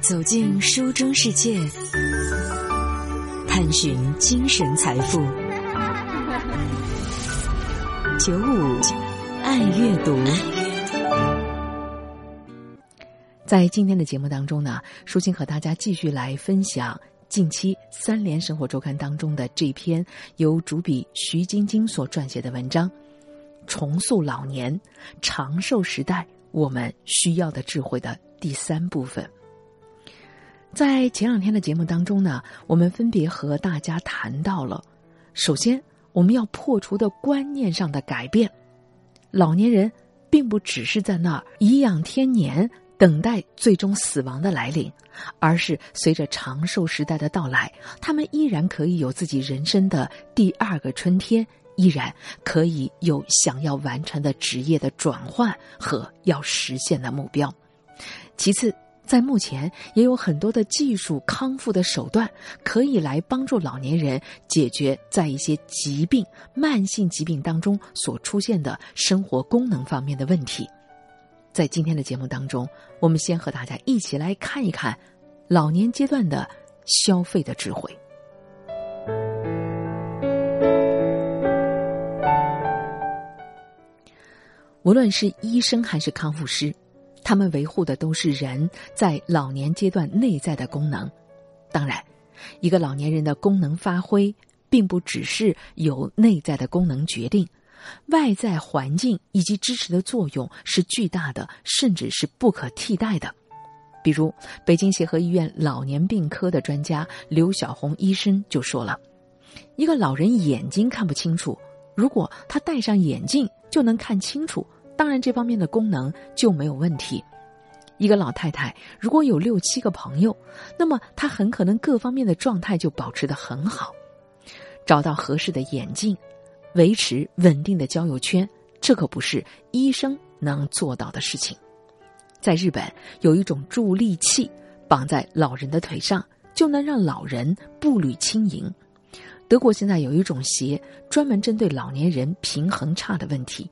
走进书中世界，探寻精神财富。九五爱阅读，在今天的节目当中呢，舒心和大家继续来分享近期《三联生活周刊》当中的这篇由主笔徐晶晶所撰写的文章《重塑老年长寿时代我们需要的智慧》的第三部分。在前两天的节目当中呢，我们分别和大家谈到了，首先我们要破除的观念上的改变，老年人并不只是在那儿颐养天年，等待最终死亡的来临，而是随着长寿时代的到来，他们依然可以有自己人生的第二个春天，依然可以有想要完成的职业的转换和要实现的目标。其次。在目前，也有很多的技术康复的手段，可以来帮助老年人解决在一些疾病、慢性疾病当中所出现的生活功能方面的问题。在今天的节目当中，我们先和大家一起来看一看老年阶段的消费的智慧。无论是医生还是康复师。他们维护的都是人在老年阶段内在的功能。当然，一个老年人的功能发挥，并不只是由内在的功能决定，外在环境以及支持的作用是巨大的，甚至是不可替代的。比如，北京协和医院老年病科的专家刘晓红医生就说了：“一个老人眼睛看不清楚，如果他戴上眼镜就能看清楚。”当然，这方面的功能就没有问题。一个老太太如果有六七个朋友，那么她很可能各方面的状态就保持得很好。找到合适的眼镜，维持稳定的交友圈，这可不是医生能做到的事情。在日本，有一种助力器，绑在老人的腿上，就能让老人步履轻盈。德国现在有一种鞋，专门针对老年人平衡差的问题。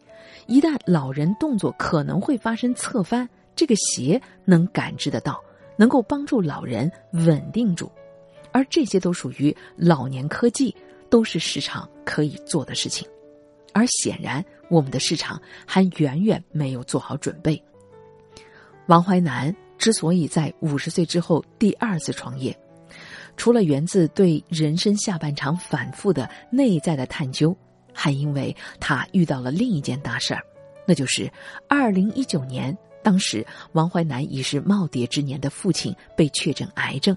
一旦老人动作可能会发生侧翻，这个鞋能感知得到，能够帮助老人稳定住，而这些都属于老年科技，都是市场可以做的事情。而显然，我们的市场还远远没有做好准备。王怀南之所以在五十岁之后第二次创业，除了源自对人生下半场反复的内在的探究。还因为他遇到了另一件大事儿，那就是二零一九年，当时王怀南已是耄耋之年的父亲被确诊癌症。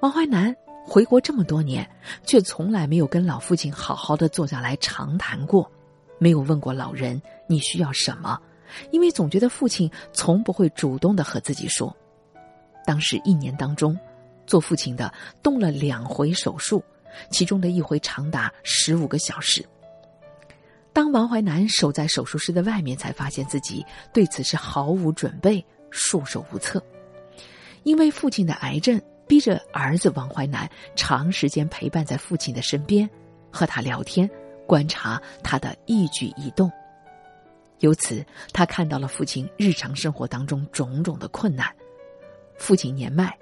王怀南回国这么多年，却从来没有跟老父亲好好的坐下来长谈过，没有问过老人你需要什么，因为总觉得父亲从不会主动的和自己说。当时一年当中，做父亲的动了两回手术，其中的一回长达十五个小时。当王怀南守在手术室的外面，才发现自己对此是毫无准备、束手无策。因为父亲的癌症，逼着儿子王怀南长时间陪伴在父亲的身边，和他聊天，观察他的一举一动。由此，他看到了父亲日常生活当中种种的困难。父亲年迈，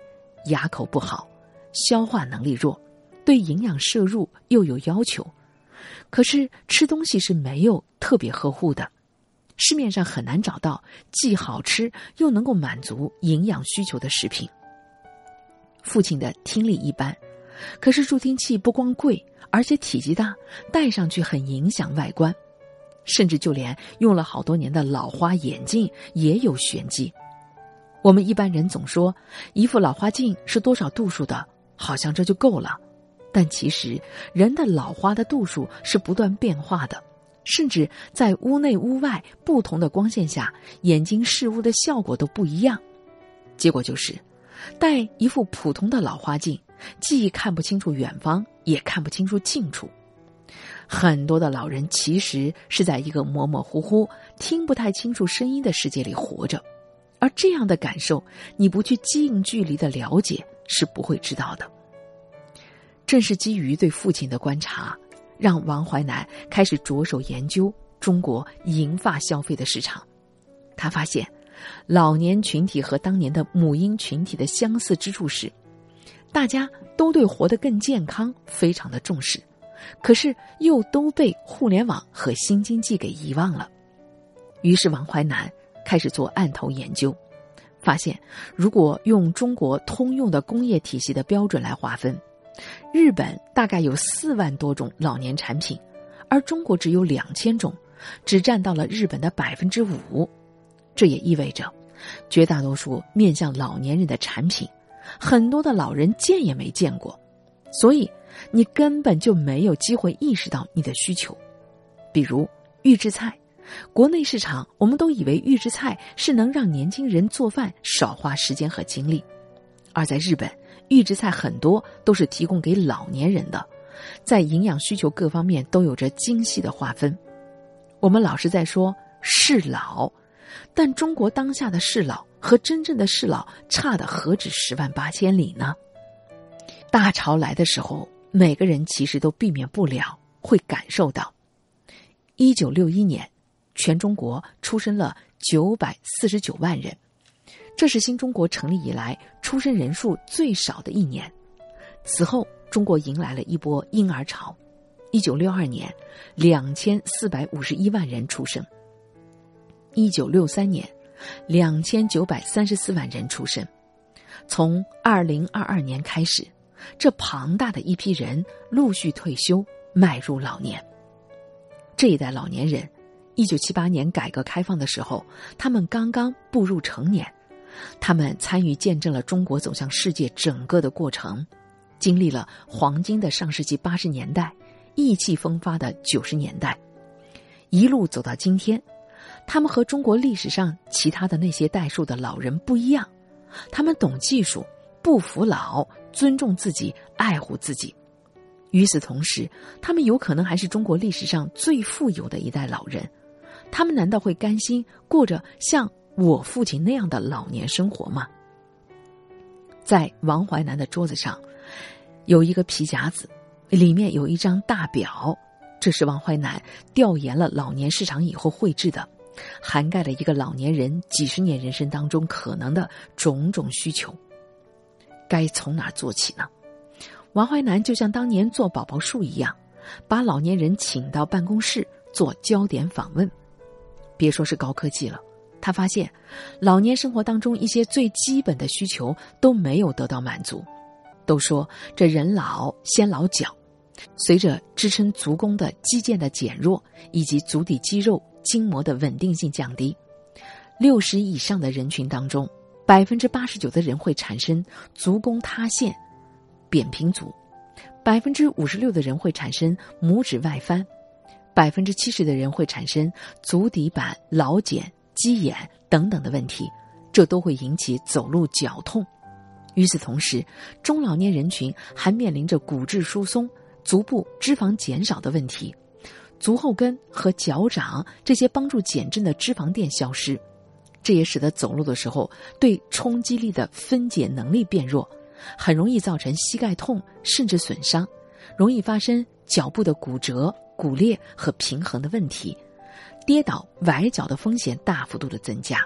牙口不好，消化能力弱，对营养摄入又有要求。可是吃东西是没有特别呵护的，市面上很难找到既好吃又能够满足营养需求的食品。父亲的听力一般，可是助听器不光贵，而且体积大，戴上去很影响外观，甚至就连用了好多年的老花眼镜也有玄机。我们一般人总说一副老花镜是多少度数的，好像这就够了。但其实，人的老花的度数是不断变化的，甚至在屋内屋外不同的光线下，眼睛视物的效果都不一样。结果就是，戴一副普通的老花镜，既看不清楚远方，也看不清楚近处。很多的老人其实是在一个模模糊糊、听不太清楚声音的世界里活着，而这样的感受，你不去近距离的了解，是不会知道的。正是基于对父亲的观察，让王怀南开始着手研究中国银发消费的市场。他发现，老年群体和当年的母婴群体的相似之处是，大家都对活得更健康非常的重视，可是又都被互联网和新经济给遗忘了。于是王淮南开始做案头研究，发现如果用中国通用的工业体系的标准来划分，日本大概有四万多种老年产品，而中国只有两千种，只占到了日本的百分之五。这也意味着，绝大多数面向老年人的产品，很多的老人见也没见过，所以你根本就没有机会意识到你的需求。比如预制菜，国内市场我们都以为预制菜是能让年轻人做饭少花时间和精力，而在日本，预制菜很多都是提供给老年人的，在营养需求各方面都有着精细的划分。我们老是在说适老。但中国当下的适老和真正的适老差的何止十万八千里呢？大潮来的时候，每个人其实都避免不了会感受到。一九六一年，全中国出生了九百四十九万人，这是新中国成立以来出生人数最少的一年。此后，中国迎来了一波婴儿潮，一九六二年，两千四百五十一万人出生。一九六三年，两千九百三十四万人出生。从二零二二年开始，这庞大的一批人陆续退休，迈入老年。这一代老年人，一九七八年改革开放的时候，他们刚刚步入成年，他们参与见证了中国走向世界整个的过程，经历了黄金的上世纪八十年代，意气风发的九十年代，一路走到今天。他们和中国历史上其他的那些代数的老人不一样，他们懂技术，不服老，尊重自己，爱护自己。与此同时，他们有可能还是中国历史上最富有的一代老人。他们难道会甘心过着像我父亲那样的老年生活吗？在王淮南的桌子上，有一个皮夹子，里面有一张大表，这是王淮南调研了老年市场以后绘制的。涵盖了一个老年人几十年人生当中可能的种种需求，该从哪做起呢？王淮南就像当年做宝宝树一样，把老年人请到办公室做焦点访问。别说是高科技了，他发现老年生活当中一些最基本的需求都没有得到满足。都说这人老先老脚，随着支撑足弓的肌腱的减弱以及足底肌肉。筋膜的稳定性降低，六十以上的人群当中，百分之八十九的人会产生足弓塌陷、扁平足，百分之五十六的人会产生拇指外翻，百分之七十的人会产生足底板老茧、鸡眼等等的问题，这都会引起走路脚痛。与此同时，中老年人群还面临着骨质疏松、足部脂肪减少的问题。足后跟和脚掌这些帮助减震的脂肪垫消失，这也使得走路的时候对冲击力的分解能力变弱，很容易造成膝盖痛甚至损伤，容易发生脚部的骨折、骨裂和平衡的问题，跌倒崴脚的风险大幅度的增加。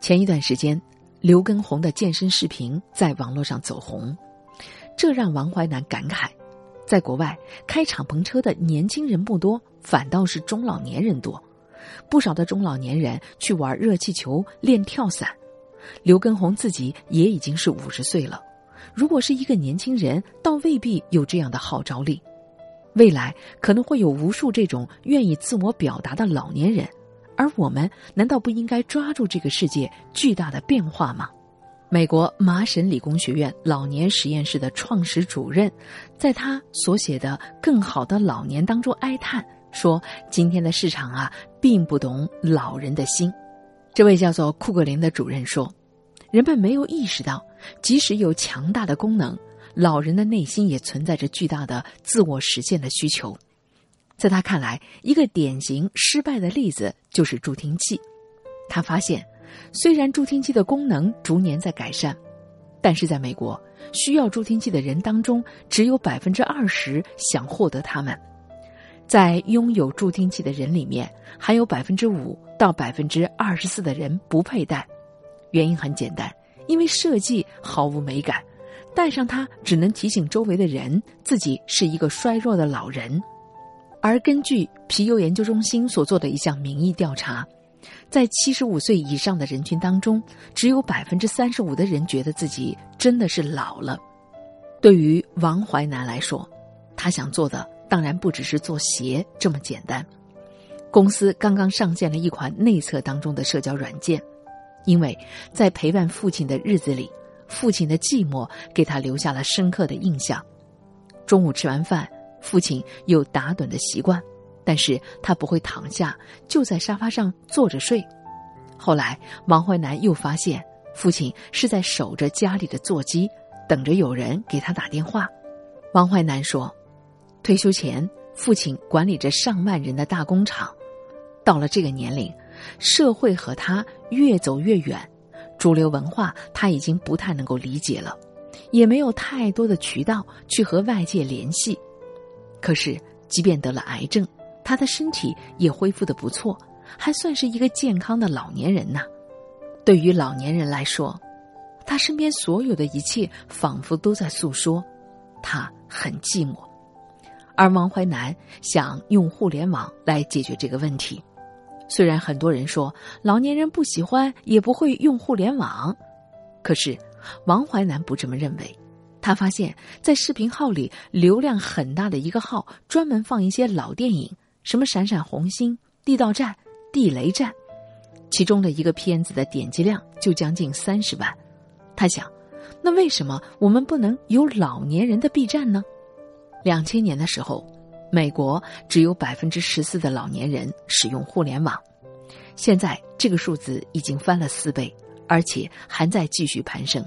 前一段时间，刘畊宏的健身视频在网络上走红，这让王淮南感慨。在国外开敞篷车的年轻人不多，反倒是中老年人多。不少的中老年人去玩热气球、练跳伞。刘畊宏自己也已经是五十岁了，如果是一个年轻人，倒未必有这样的号召力。未来可能会有无数这种愿意自我表达的老年人，而我们难道不应该抓住这个世界巨大的变化吗？美国麻省理工学院老年实验室的创始主任，在他所写的《更好的老年》当中哀叹说：“今天的市场啊，并不懂老人的心。”这位叫做库格林的主任说：“人们没有意识到，即使有强大的功能，老人的内心也存在着巨大的自我实现的需求。”在他看来，一个典型失败的例子就是助听器。他发现。虽然助听器的功能逐年在改善，但是在美国，需要助听器的人当中，只有百分之二十想获得它们。在拥有助听器的人里面，还有百分之五到百分之二十四的人不佩戴。原因很简单，因为设计毫无美感，戴上它只能提醒周围的人自己是一个衰弱的老人。而根据皮尤研究中心所做的一项民意调查，在七十五岁以上的人群当中，只有百分之三十五的人觉得自己真的是老了。对于王淮南来说，他想做的当然不只是做鞋这么简单。公司刚刚上线了一款内测当中的社交软件，因为在陪伴父亲的日子里，父亲的寂寞给他留下了深刻的印象。中午吃完饭。父亲有打盹的习惯，但是他不会躺下，就在沙发上坐着睡。后来，王怀南又发现父亲是在守着家里的座机，等着有人给他打电话。王怀南说：“退休前，父亲管理着上万人的大工厂，到了这个年龄，社会和他越走越远，主流文化他已经不太能够理解了，也没有太多的渠道去和外界联系。”可是，即便得了癌症，他的身体也恢复的不错，还算是一个健康的老年人呢。对于老年人来说，他身边所有的一切仿佛都在诉说，他很寂寞。而王怀南想用互联网来解决这个问题。虽然很多人说老年人不喜欢也不会用互联网，可是王怀南不这么认为。他发现，在视频号里流量很大的一个号，专门放一些老电影，什么《闪闪红星》《地道战》《地雷战》，其中的一个片子的点击量就将近三十万。他想，那为什么我们不能有老年人的 B 站呢？两千年的时候，美国只有百分之十四的老年人使用互联网，现在这个数字已经翻了四倍，而且还在继续攀升。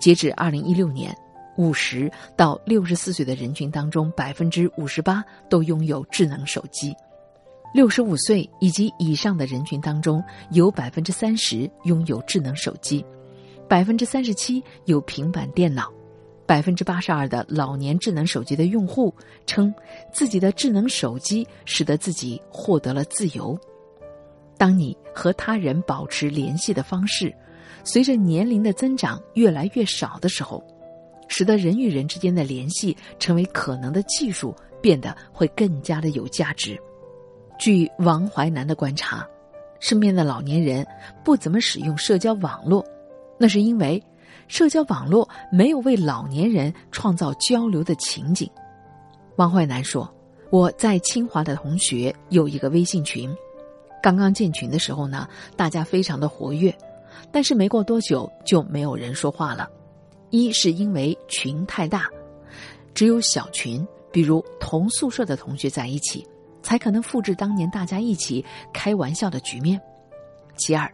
截至二零一六年，五十到六十四岁的人群当中，百分之五十八都拥有智能手机；六十五岁以及以上的人群当中，有百分之三十拥有智能手机，百分之三十七有平板电脑，百分之八十二的老年智能手机的用户称，自己的智能手机使得自己获得了自由。当你和他人保持联系的方式。随着年龄的增长越来越少的时候，使得人与人之间的联系成为可能的技术变得会更加的有价值。据王淮南的观察，身边的老年人不怎么使用社交网络，那是因为社交网络没有为老年人创造交流的情景。王淮南说：“我在清华的同学有一个微信群，刚刚建群的时候呢，大家非常的活跃。”但是没过多久就没有人说话了，一是因为群太大，只有小群，比如同宿舍的同学在一起，才可能复制当年大家一起开玩笑的局面；其二，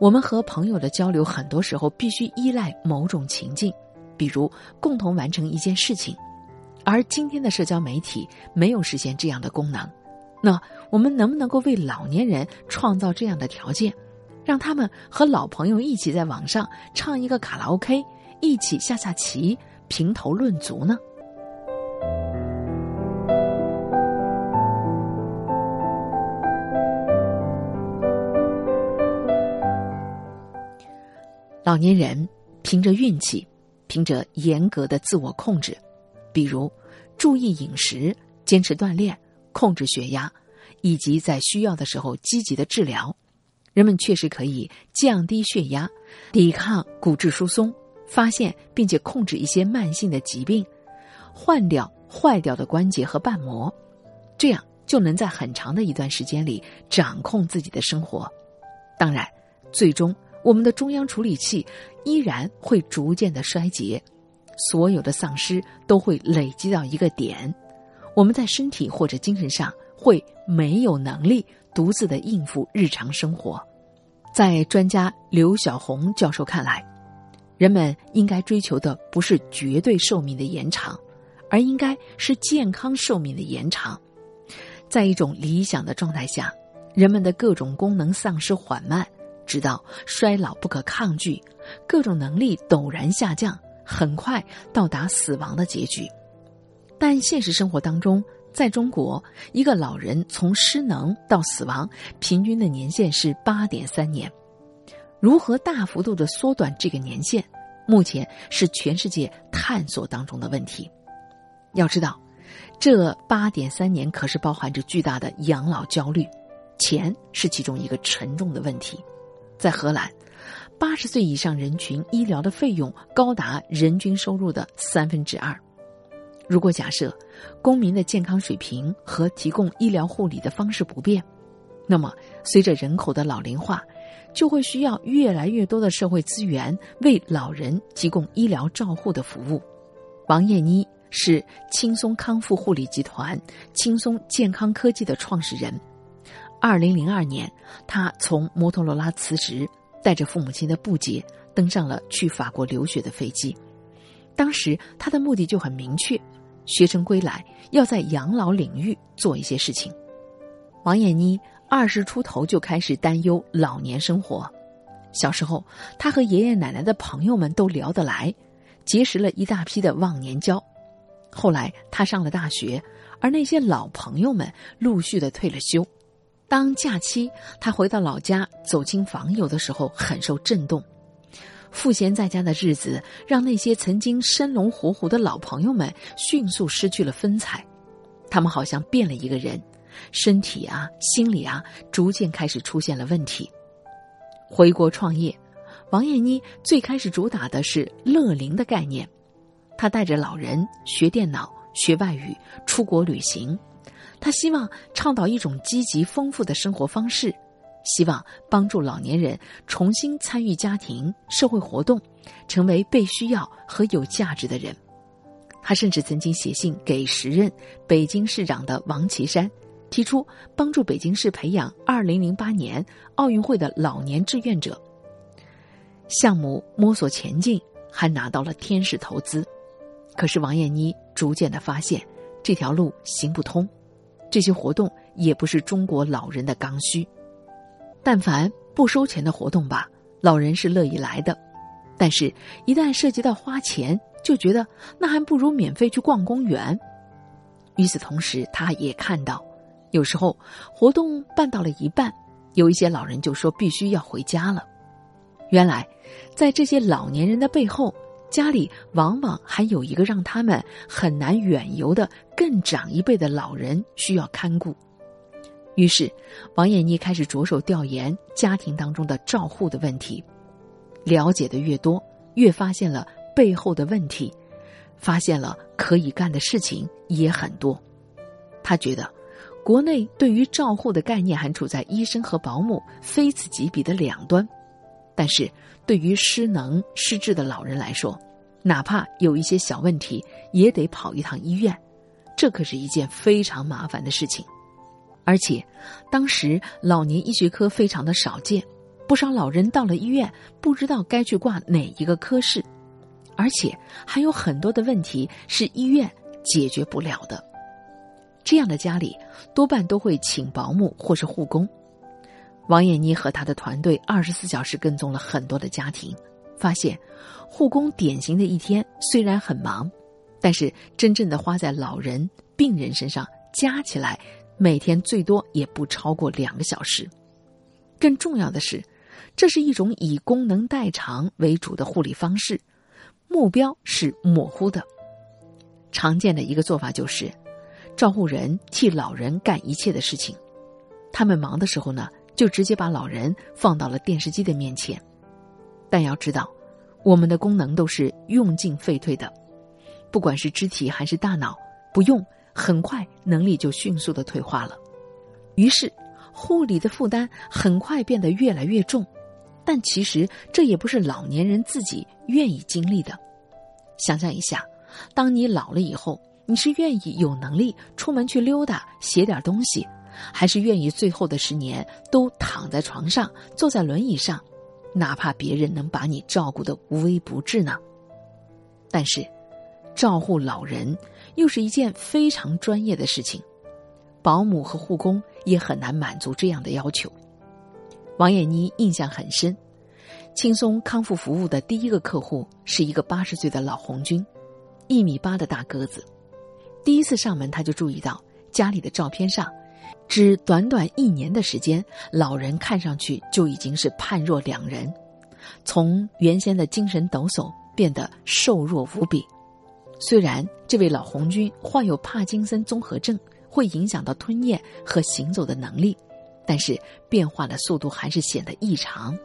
我们和朋友的交流很多时候必须依赖某种情境，比如共同完成一件事情，而今天的社交媒体没有实现这样的功能，那我们能不能够为老年人创造这样的条件？让他们和老朋友一起在网上唱一个卡拉 OK，一起下下棋，评头论足呢。老年人凭着运气，凭着严格的自我控制，比如注意饮食、坚持锻炼、控制血压，以及在需要的时候积极的治疗。人们确实可以降低血压，抵抗骨质疏松，发现并且控制一些慢性的疾病，换掉坏掉的关节和瓣膜，这样就能在很长的一段时间里掌控自己的生活。当然，最终我们的中央处理器依然会逐渐的衰竭，所有的丧失都会累积到一个点，我们在身体或者精神上会没有能力。独自的应付日常生活，在专家刘晓红教授看来，人们应该追求的不是绝对寿命的延长，而应该是健康寿命的延长。在一种理想的状态下，人们的各种功能丧失缓慢，直到衰老不可抗拒，各种能力陡然下降，很快到达死亡的结局。但现实生活当中，在中国，一个老人从失能到死亡，平均的年限是八点三年。如何大幅度的缩短这个年限，目前是全世界探索当中的问题。要知道，这八点三年可是包含着巨大的养老焦虑，钱是其中一个沉重的问题。在荷兰，八十岁以上人群医疗的费用高达人均收入的三分之二。如果假设公民的健康水平和提供医疗护理的方式不变，那么随着人口的老龄化，就会需要越来越多的社会资源为老人提供医疗照护的服务。王艳妮是轻松康复护理集团轻松健康科技的创始人。二零零二年，他从摩托罗拉辞职，带着父母亲的不解，登上了去法国留学的飞机。当时他的目的就很明确。学成归来，要在养老领域做一些事情。王艳妮二十出头就开始担忧老年生活。小时候，她和爷爷奶奶的朋友们都聊得来，结识了一大批的忘年交。后来，她上了大学，而那些老朋友们陆续的退了休。当假期，他回到老家走亲访友的时候，很受震动。赋闲在家的日子，让那些曾经生龙活虎的老朋友们迅速失去了风采。他们好像变了一个人，身体啊、心理啊，逐渐开始出现了问题。回国创业，王艳妮最开始主打的是乐龄的概念。她带着老人学电脑、学外语、出国旅行。他希望倡导一种积极丰富的生活方式。希望帮助老年人重新参与家庭、社会活动，成为被需要和有价值的人。他甚至曾经写信给时任北京市长的王岐山，提出帮助北京市培养2008年奥运会的老年志愿者。项目摸索前进，还拿到了天使投资。可是王艳妮逐渐的发现，这条路行不通，这些活动也不是中国老人的刚需。但凡不收钱的活动吧，老人是乐意来的；但是，一旦涉及到花钱，就觉得那还不如免费去逛公园。与此同时，他也看到，有时候活动办到了一半，有一些老人就说必须要回家了。原来，在这些老年人的背后，家里往往还有一个让他们很难远游的更长一辈的老人需要看顾。于是，王艳妮开始着手调研家庭当中的照护的问题，了解的越多，越发现了背后的问题，发现了可以干的事情也很多。他觉得，国内对于照护的概念还处在医生和保姆非此即彼的两端，但是对于失能失智的老人来说，哪怕有一些小问题，也得跑一趟医院，这可是一件非常麻烦的事情。而且，当时老年医学科非常的少见，不少老人到了医院不知道该去挂哪一个科室，而且还有很多的问题是医院解决不了的。这样的家里多半都会请保姆或是护工。王艳妮和她的团队二十四小时跟踪了很多的家庭，发现护工典型的一天虽然很忙，但是真正的花在老人、病人身上加起来。每天最多也不超过两个小时。更重要的是，这是一种以功能代偿为主的护理方式，目标是模糊的。常见的一个做法就是，照护人替老人干一切的事情。他们忙的时候呢，就直接把老人放到了电视机的面前。但要知道，我们的功能都是用进废退的，不管是肢体还是大脑，不用。很快，能力就迅速的退化了，于是护理的负担很快变得越来越重。但其实这也不是老年人自己愿意经历的。想象一下，当你老了以后，你是愿意有能力出门去溜达、写点东西，还是愿意最后的十年都躺在床上、坐在轮椅上，哪怕别人能把你照顾的无微不至呢？但是，照护老人。又是一件非常专业的事情，保姆和护工也很难满足这样的要求。王艳妮印象很深，轻松康复服务的第一个客户是一个八十岁的老红军，一米八的大个子。第一次上门，他就注意到家里的照片上，只短短一年的时间，老人看上去就已经是判若两人，从原先的精神抖擞变得瘦弱无比。虽然这位老红军患有帕金森综合症，会影响到吞咽和行走的能力，但是变化的速度还是显得异常。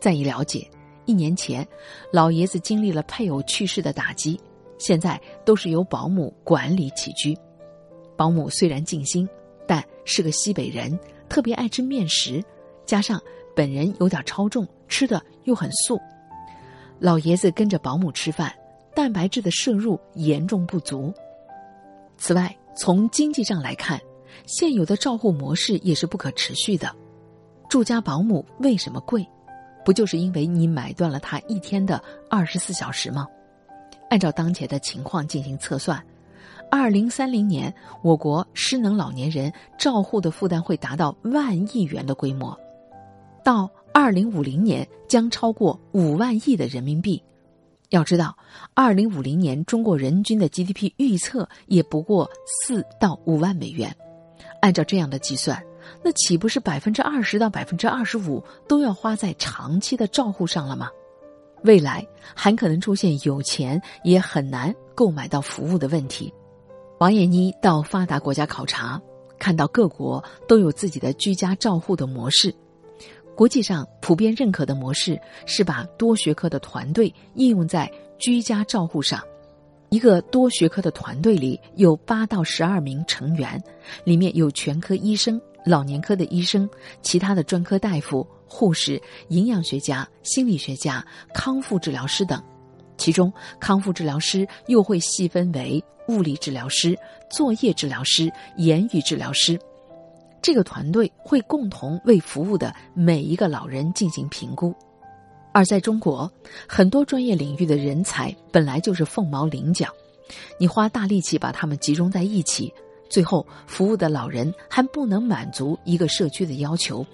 再一了解，一年前，老爷子经历了配偶去世的打击，现在都是由保姆管理起居。保姆虽然尽心，是个西北人，特别爱吃面食，加上本人有点超重，吃的又很素，老爷子跟着保姆吃饭。蛋白质的摄入严重不足。此外，从经济上来看，现有的照护模式也是不可持续的。住家保姆为什么贵？不就是因为你买断了他一天的二十四小时吗？按照当前的情况进行测算，二零三零年我国失能老年人照护的负担会达到万亿元的规模，到二零五零年将超过五万亿的人民币。要知道，二零五零年中国人均的 GDP 预测也不过四到五万美元。按照这样的计算，那岂不是百分之二十到百分之二十五都要花在长期的照护上了吗？未来还可能出现有钱也很难购买到服务的问题。王艳妮到发达国家考察，看到各国都有自己的居家照护的模式。国际上普遍认可的模式是把多学科的团队应用在居家照护上。一个多学科的团队里有八到十二名成员，里面有全科医生、老年科的医生、其他的专科大夫、护士、营养学家、心理学家、康复治疗师等。其中，康复治疗师又会细分为物理治疗师、作业治疗师、言语治疗师。这个团队会共同为服务的每一个老人进行评估，而在中国，很多专业领域的人才本来就是凤毛麟角，你花大力气把他们集中在一起，最后服务的老人还不能满足一个社区的要求，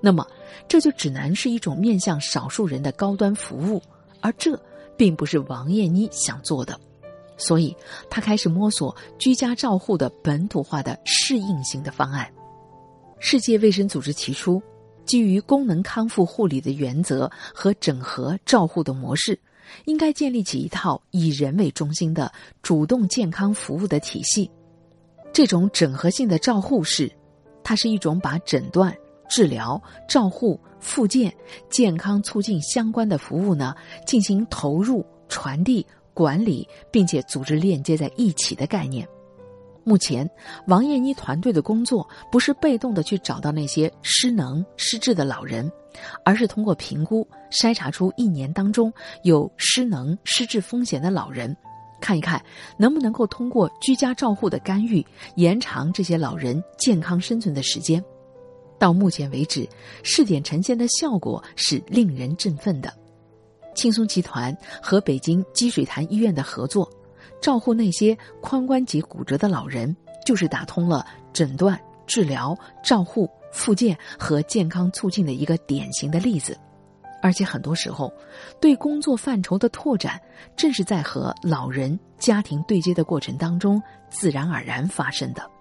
那么这就只能是一种面向少数人的高端服务，而这并不是王艳妮想做的，所以他开始摸索居家照护的本土化的适应性的方案。世界卫生组织提出，基于功能康复护理的原则和整合照护的模式，应该建立起一套以人为中心的主动健康服务的体系。这种整合性的照护是，它是一种把诊断、治疗、照护、复健、健康促进相关的服务呢进行投入、传递、管理，并且组织链接在一起的概念。目前，王艳妮团队的工作不是被动的去找到那些失能失智的老人，而是通过评估筛查出一年当中有失能失智风险的老人，看一看能不能够通过居家照护的干预延长这些老人健康生存的时间。到目前为止，试点呈现的效果是令人振奋的。轻松集团和北京积水潭医院的合作。照护那些髋关节骨折的老人，就是打通了诊断、治疗、照护、复健和健康促进的一个典型的例子。而且很多时候，对工作范畴的拓展，正是在和老人家庭对接的过程当中自然而然发生的。